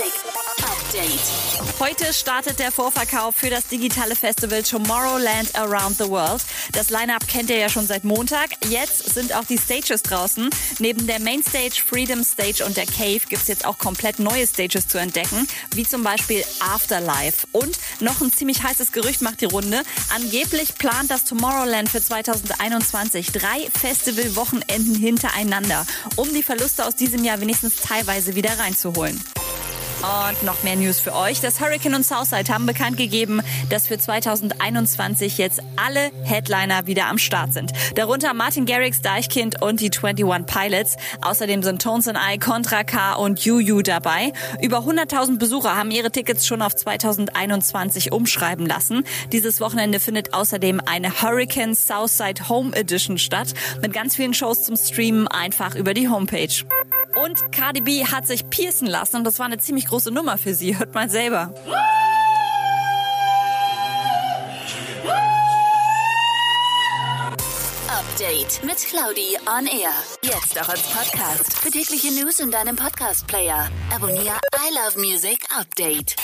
Music Update. Heute startet der Vorverkauf für das digitale Festival Tomorrowland Around the World. Das Line-Up kennt ihr ja schon seit Montag. Jetzt sind auch die Stages draußen. Neben der Mainstage, Freedom Stage und der Cave gibt es jetzt auch komplett neue Stages zu entdecken, wie zum Beispiel Afterlife. Und noch ein ziemlich heißes Gerücht macht die Runde. Angeblich plant das Tomorrowland für 2021 drei Festivalwochenenden hintereinander, um die Verluste aus diesem Jahr wenigstens teilweise wieder reinzuholen. Und noch mehr News für euch. Das Hurricane und Southside haben bekannt gegeben, dass für 2021 jetzt alle Headliner wieder am Start sind. Darunter Martin Garrix, Deichkind und die 21 Pilots. Außerdem sind Tones and I, Contra K und Juju dabei. Über 100.000 Besucher haben ihre Tickets schon auf 2021 umschreiben lassen. Dieses Wochenende findet außerdem eine Hurricane Southside Home Edition statt. Mit ganz vielen Shows zum Streamen einfach über die Homepage. Und Cardi B hat sich piercen lassen und das war eine ziemlich große Nummer für sie. Hört mal selber. Update mit Claudi on Air. Jetzt auch als Podcast. Für tägliche News in deinem Podcast-Player. Abonniere I Love Music Update.